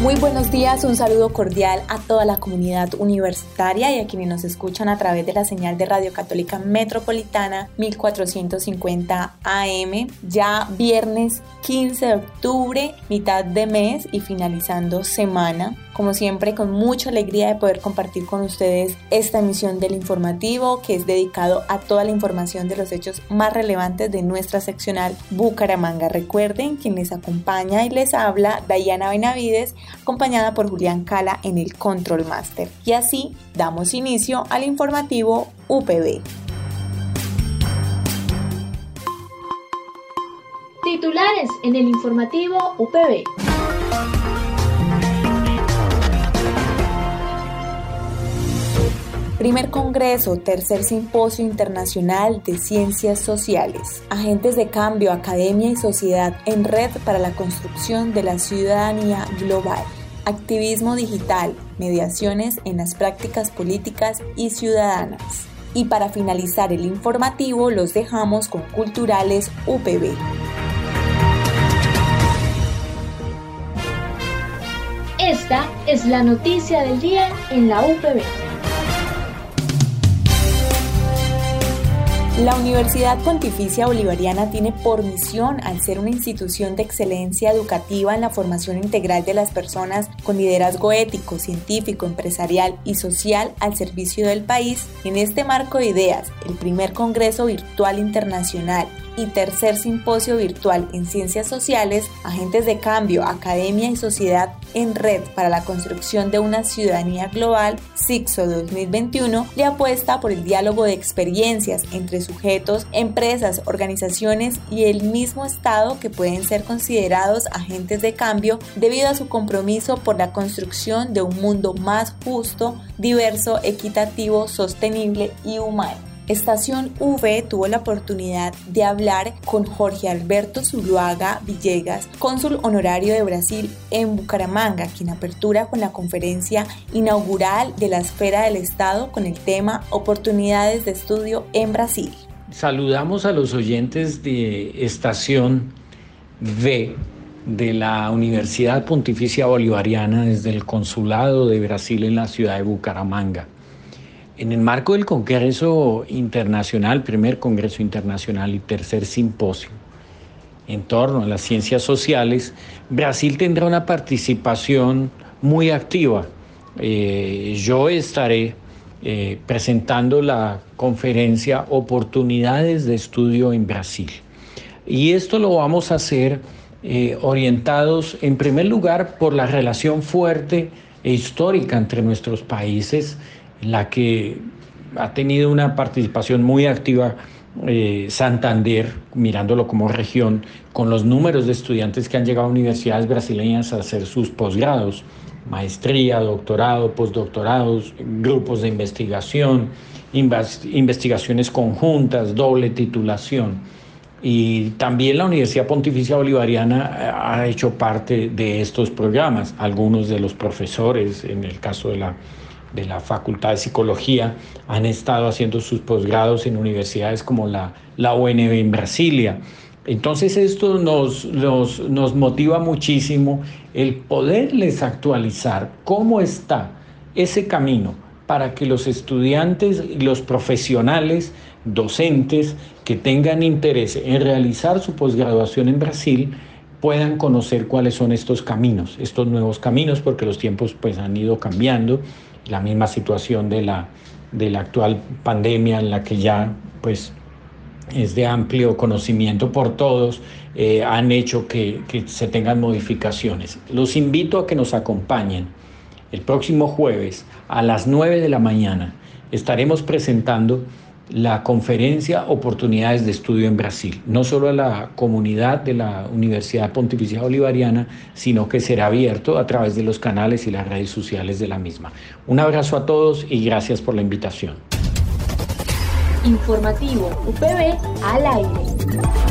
Muy buenos días, un saludo cordial a toda la comunidad universitaria y a quienes nos escuchan a través de la señal de Radio Católica Metropolitana 1450 AM, ya viernes 15 de octubre, mitad de mes y finalizando semana como siempre con mucha alegría de poder compartir con ustedes esta emisión del informativo que es dedicado a toda la información de los hechos más relevantes de nuestra seccional Bucaramanga. Recuerden quien les acompaña y les habla Dayana Benavides acompañada por Julián Cala en el Control Master. Y así damos inicio al informativo UPB. Titulares en el informativo UPB. Primer Congreso, Tercer Simposio Internacional de Ciencias Sociales. Agentes de cambio, academia y sociedad en red para la construcción de la ciudadanía global. Activismo digital, mediaciones en las prácticas políticas y ciudadanas. Y para finalizar el informativo los dejamos con Culturales UPB. Esta es la noticia del día en la UPB. La Universidad Pontificia Bolivariana tiene por misión, al ser una institución de excelencia educativa en la formación integral de las personas con liderazgo ético, científico, empresarial y social al servicio del país, en este marco de ideas, el primer Congreso Virtual Internacional y tercer simposio virtual en ciencias sociales, agentes de cambio, academia y sociedad en red para la construcción de una ciudadanía global, SIXO 2021, le apuesta por el diálogo de experiencias entre sujetos, empresas, organizaciones y el mismo Estado que pueden ser considerados agentes de cambio debido a su compromiso por la construcción de un mundo más justo, diverso, equitativo, sostenible y humano. Estación V tuvo la oportunidad de hablar con Jorge Alberto Zuluaga Villegas, cónsul honorario de Brasil en Bucaramanga, quien apertura con la conferencia inaugural de la Esfera del Estado con el tema Oportunidades de Estudio en Brasil. Saludamos a los oyentes de Estación V de la Universidad Pontificia Bolivariana desde el Consulado de Brasil en la ciudad de Bucaramanga. En el marco del Congreso Internacional, primer Congreso Internacional y tercer simposio en torno a las ciencias sociales, Brasil tendrá una participación muy activa. Eh, yo estaré eh, presentando la conferencia Oportunidades de Estudio en Brasil. Y esto lo vamos a hacer eh, orientados en primer lugar por la relación fuerte e histórica entre nuestros países la que ha tenido una participación muy activa eh, Santander, mirándolo como región, con los números de estudiantes que han llegado a universidades brasileñas a hacer sus posgrados, maestría, doctorado, postdoctorados, grupos de investigación, investigaciones conjuntas, doble titulación. Y también la Universidad Pontificia Bolivariana eh, ha hecho parte de estos programas. Algunos de los profesores, en el caso de la de la Facultad de Psicología han estado haciendo sus posgrados en universidades como la, la UNB en Brasilia. Entonces esto nos, nos, nos motiva muchísimo el poderles actualizar cómo está ese camino para que los estudiantes y los profesionales, docentes que tengan interés en realizar su posgraduación en Brasil, puedan conocer cuáles son estos caminos, estos nuevos caminos, porque los tiempos pues han ido cambiando la misma situación de la, de la actual pandemia en la que ya pues es de amplio conocimiento por todos, eh, han hecho que, que, se tengan modificaciones. Los invito a que nos acompañen el próximo jueves a las 9 de la mañana. Estaremos presentando la conferencia Oportunidades de Estudio en Brasil, no solo a la comunidad de la Universidad Pontificia Bolivariana, sino que será abierto a través de los canales y las redes sociales de la misma. Un abrazo a todos y gracias por la invitación. Informativo UPB al aire.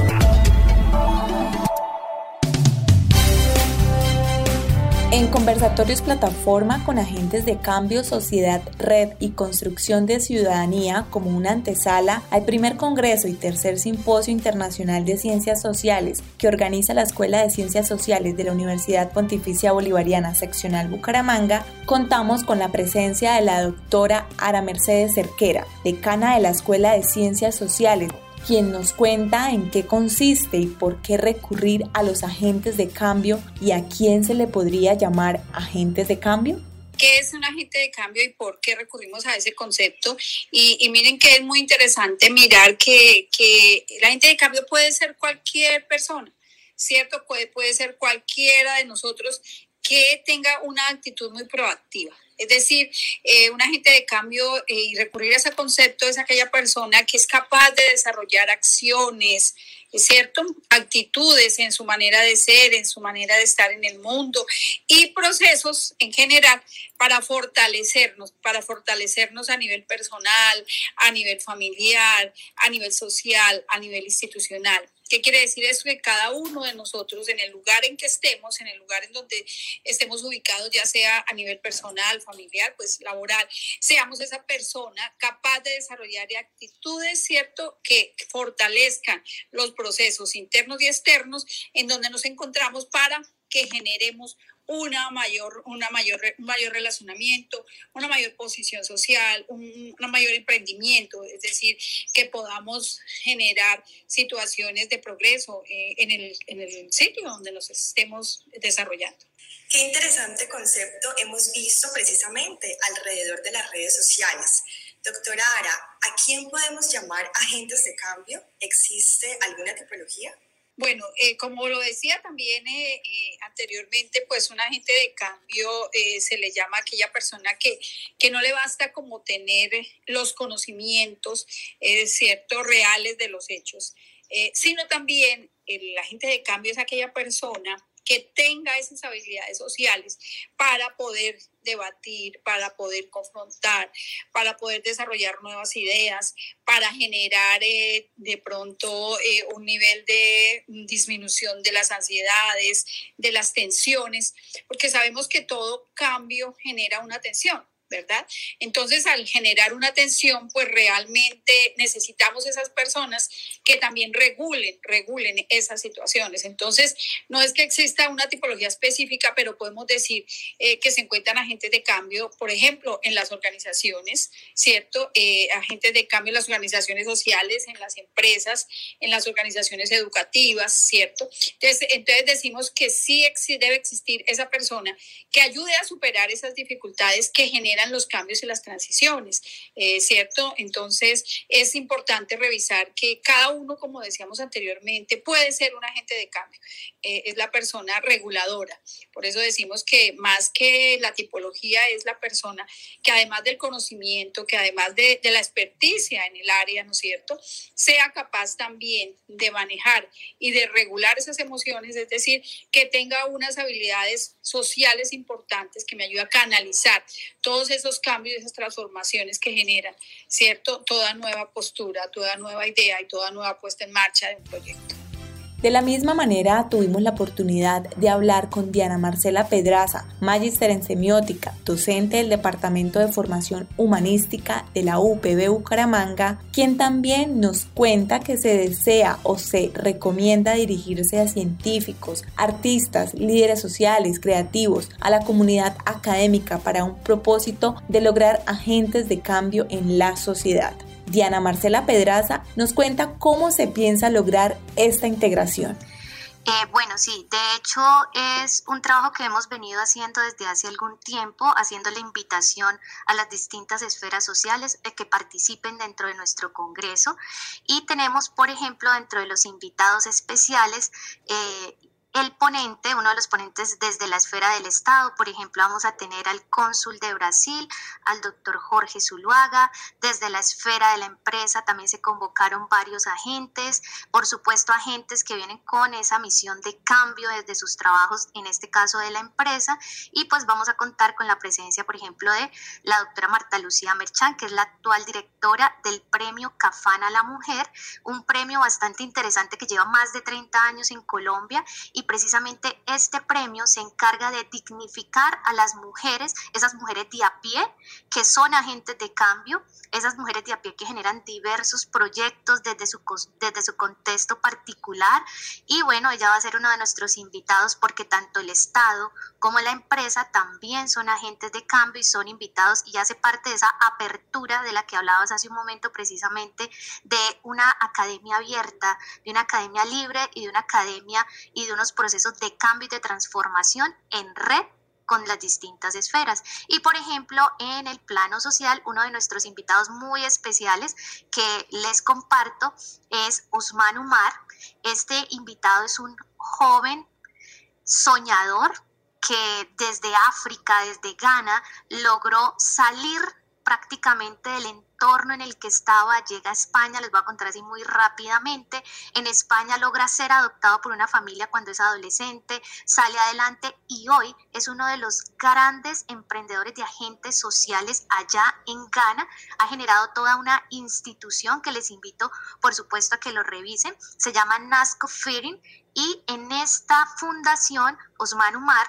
En conversatorios plataforma con agentes de cambio, sociedad, red y construcción de ciudadanía como una antesala al primer Congreso y tercer Simposio Internacional de Ciencias Sociales que organiza la Escuela de Ciencias Sociales de la Universidad Pontificia Bolivariana Seccional Bucaramanga, contamos con la presencia de la doctora Ara Mercedes Cerquera, decana de la Escuela de Ciencias Sociales quien nos cuenta en qué consiste y por qué recurrir a los agentes de cambio y a quién se le podría llamar agentes de cambio. ¿Qué es un agente de cambio y por qué recurrimos a ese concepto? Y, miren que es muy interesante mirar que, que el agente de cambio puede ser cualquier persona, ¿cierto? Puede, puede ser cualquiera de nosotros que tenga una actitud muy proactiva. Es decir, eh, un agente de cambio eh, y recurrir a ese concepto es aquella persona que es capaz de desarrollar acciones, ¿es cierto? Actitudes en su manera de ser, en su manera de estar en el mundo y procesos en general para fortalecernos, para fortalecernos a nivel personal, a nivel familiar, a nivel social, a nivel institucional. ¿Qué quiere decir eso? Que cada uno de nosotros, en el lugar en que estemos, en el lugar en donde estemos ubicados, ya sea a nivel personal, familiar, pues laboral, seamos esa persona capaz de desarrollar actitudes, ¿cierto?, que fortalezcan los procesos internos y externos en donde nos encontramos para que generemos una mayor, una mayor, un mayor relacionamiento, una mayor posición social, un, mayor emprendimiento, es decir, que podamos generar situaciones de progreso eh, en, el, en el sitio donde nos estemos desarrollando. Qué interesante concepto hemos visto precisamente alrededor de las redes sociales. Doctora Ara, ¿a quién podemos llamar agentes de cambio? ¿Existe alguna tipología? Bueno, eh, como lo decía también eh, eh, anteriormente, pues un agente de cambio se le llama a aquella persona que, que no le basta como tener los conocimientos, cierto, reales de los hechos, sino también el agente de cambio es aquella persona que tenga esas habilidades sociales para poder debatir, para poder confrontar, para poder desarrollar nuevas ideas, para generar eh, de pronto eh, un nivel de disminución de las ansiedades, de las tensiones, porque sabemos que todo cambio genera una tensión. ¿Verdad? Entonces, al generar una tensión, pues realmente necesitamos esas personas que también regulen, regulen esas situaciones. Entonces, no es que exista una tipología específica, pero podemos decir eh, que se encuentran agentes de cambio, por ejemplo, en las organizaciones, ¿cierto? Eh, agentes de cambio en las organizaciones sociales, en las empresas, en las organizaciones educativas, ¿cierto? Entonces, entonces decimos que sí debe existir esa persona que ayude a superar esas dificultades que generan los cambios y las transiciones, eh, ¿cierto? Entonces es importante revisar que cada uno, como decíamos anteriormente, puede ser un agente de cambio, eh, es la persona reguladora. Por eso decimos que más que la tipología es la persona que además del conocimiento, que además de, de la experticia en el área, ¿no es cierto?, sea capaz también de manejar y de regular esas emociones, es decir, que tenga unas habilidades sociales importantes que me ayude a canalizar todos esos cambios, esas transformaciones que generan, ¿cierto? Toda nueva postura, toda nueva idea y toda nueva puesta en marcha de un proyecto. De la misma manera, tuvimos la oportunidad de hablar con Diana Marcela Pedraza, magíster en semiótica, docente del Departamento de Formación Humanística de la UPB Bucaramanga, quien también nos cuenta que se desea o se recomienda dirigirse a científicos, artistas, líderes sociales, creativos, a la comunidad académica para un propósito de lograr agentes de cambio en la sociedad. Diana Marcela Pedraza nos cuenta cómo se piensa lograr esta integración. Eh, bueno, sí, de hecho es un trabajo que hemos venido haciendo desde hace algún tiempo, haciendo la invitación a las distintas esferas sociales que participen dentro de nuestro Congreso y tenemos, por ejemplo, dentro de los invitados especiales, eh, el ponente, uno de los ponentes desde la esfera del Estado. Por ejemplo, vamos a tener al cónsul de Brasil, al doctor Jorge Zuluaga. Desde la esfera de la empresa también se convocaron varios agentes, por supuesto agentes que vienen con esa misión de cambio desde sus trabajos, en este caso de la empresa. Y pues vamos a contar con la presencia, por ejemplo, de la doctora Marta Lucía Merchán, que es la actual directora del premio Cafana a la Mujer, un premio bastante interesante que lleva más de 30 años en Colombia y precisamente este premio se encarga de dignificar a las mujeres, esas mujeres de a pie que son agentes de cambio, esas mujeres de a pie que generan diversos proyectos desde su, desde su contexto particular. Y bueno, ella va a ser uno de nuestros invitados porque tanto el Estado como la empresa también son agentes de cambio y son invitados y hace parte de esa apertura de la que hablabas hace un momento precisamente de una academia abierta, de una academia libre y de una academia y de unos procesos de cambio y de transformación en red con las distintas esferas. Y por ejemplo, en el plano social, uno de nuestros invitados muy especiales que les comparto es Usman Umar. Este invitado es un joven soñador que desde África, desde Ghana, logró salir prácticamente del entorno en el que estaba, llega a España, les voy a contar así muy rápidamente, en España logra ser adoptado por una familia cuando es adolescente, sale adelante y hoy es uno de los grandes emprendedores de agentes sociales allá en Ghana, ha generado toda una institución que les invito por supuesto a que lo revisen, se llama Nasco Fearing y en esta fundación Osman Umar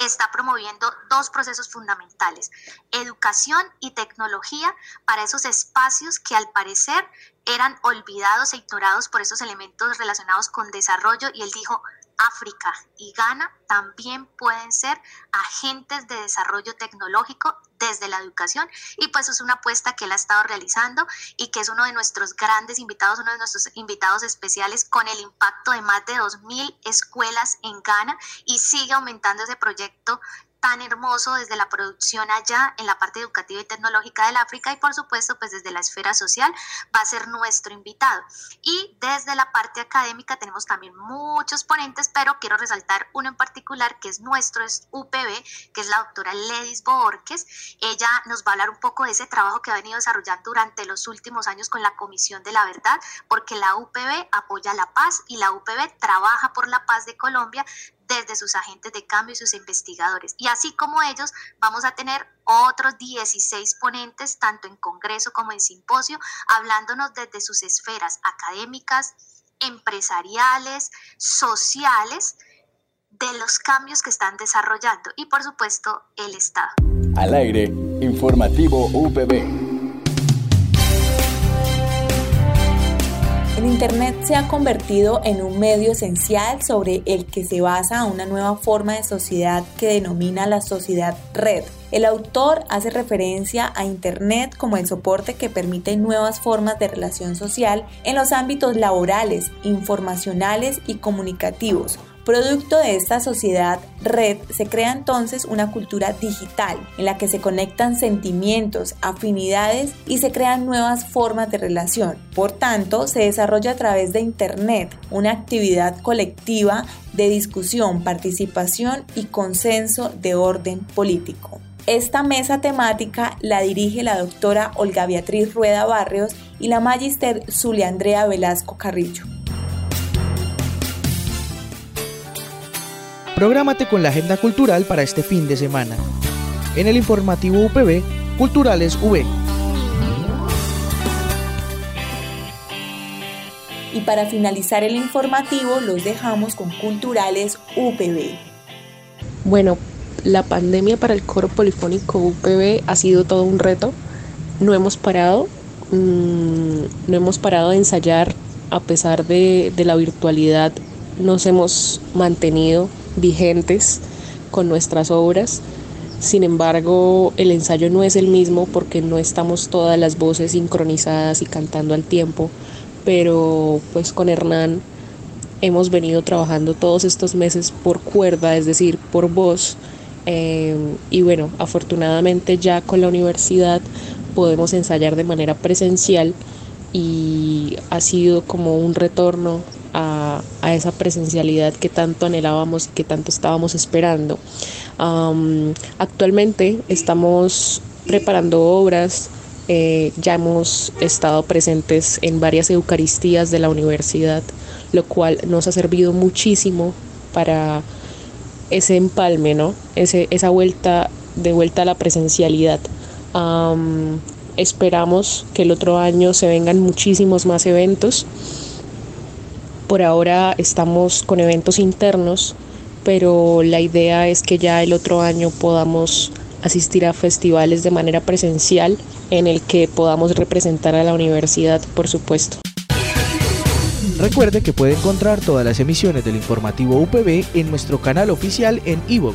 está promoviendo dos procesos fundamentales, educación y tecnología para esos espacios que al parecer eran olvidados e ignorados por esos elementos relacionados con desarrollo y él dijo, África y Ghana también pueden ser agentes de desarrollo tecnológico desde la educación. Y pues es una apuesta que él ha estado realizando y que es uno de nuestros grandes invitados, uno de nuestros invitados especiales con el impacto de más de 2.000 escuelas en Ghana y sigue aumentando ese proyecto tan hermoso desde la producción allá en la parte educativa y tecnológica del África y por supuesto pues desde la esfera social va a ser nuestro invitado. Y desde la parte académica tenemos también muchos ponentes, pero quiero resaltar uno en particular que es nuestro, es UPB, que es la doctora Ledis Borges. Ella nos va a hablar un poco de ese trabajo que ha venido desarrollando durante los últimos años con la Comisión de la Verdad, porque la UPB apoya la paz y la UPB trabaja por la paz de Colombia desde sus agentes de cambio y sus investigadores. Y así como ellos, vamos a tener otros 16 ponentes, tanto en Congreso como en Simposio, hablándonos desde sus esferas académicas, empresariales, sociales, de los cambios que están desarrollando y por supuesto el Estado. Al aire, informativo UPB. El Internet se ha convertido en un medio esencial sobre el que se basa una nueva forma de sociedad que denomina la sociedad red. El autor hace referencia a Internet como el soporte que permite nuevas formas de relación social en los ámbitos laborales, informacionales y comunicativos, Producto de esta sociedad red se crea entonces una cultura digital en la que se conectan sentimientos, afinidades y se crean nuevas formas de relación. Por tanto, se desarrolla a través de Internet una actividad colectiva de discusión, participación y consenso de orden político. Esta mesa temática la dirige la doctora Olga Beatriz Rueda Barrios y la magister Zulia Andrea Velasco Carrillo. Prográmate con la agenda cultural para este fin de semana. En el informativo UPB, Culturales V. Y para finalizar el informativo, los dejamos con Culturales UPB. Bueno, la pandemia para el coro polifónico UPB ha sido todo un reto. No hemos parado, mm, no hemos parado de ensayar a pesar de, de la virtualidad. Nos hemos mantenido vigentes con nuestras obras. Sin embargo, el ensayo no es el mismo porque no estamos todas las voces sincronizadas y cantando al tiempo, pero pues con Hernán hemos venido trabajando todos estos meses por cuerda, es decir, por voz. Eh, y bueno, afortunadamente ya con la universidad podemos ensayar de manera presencial y ha sido como un retorno a, esa presencialidad que tanto anhelábamos y que tanto estábamos esperando. actualmente estamos preparando obras, eh, ya hemos estado presentes en varias Eucaristías de la universidad, lo cual nos ha servido muchísimo para ese empalme, ¿no? Ese, esa vuelta de vuelta a la presencialidad. esperamos que el otro año se vengan muchísimos más eventos. Por ahora estamos con eventos internos, pero la idea es que ya el otro año podamos asistir a festivales de manera presencial en el que podamos representar a la universidad, por supuesto. Recuerde que puede encontrar todas las emisiones del informativo UPB en nuestro canal oficial en iVoox,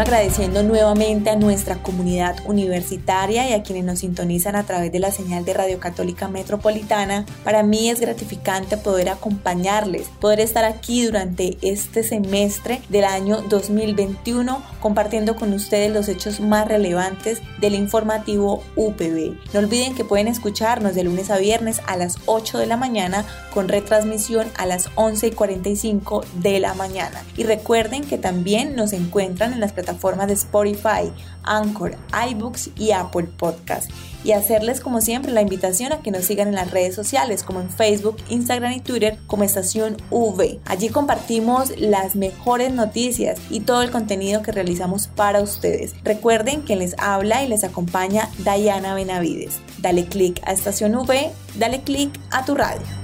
Agradeciendo nuevamente a nuestra comunidad universitaria y a quienes nos sintonizan a través de la señal de Radio Católica Metropolitana. Para mí es gratificante poder acompañarles, poder estar aquí durante este semestre del año 2021 compartiendo con ustedes los hechos más relevantes del informativo UPB. No olviden que pueden escucharnos de lunes a viernes a las 8 de la mañana con retransmisión a las 11 y 45 de la mañana. Y recuerden que también nos encuentran en las plataformas de Spotify, Anchor, iBooks y Apple Podcast. Y hacerles como siempre la invitación a que nos sigan en las redes sociales como en Facebook, Instagram y Twitter como Estación V. Allí compartimos las mejores noticias y todo el contenido que realizamos para ustedes. Recuerden que les habla y les acompaña Diana Benavides. Dale click a Estación V, dale click a tu radio.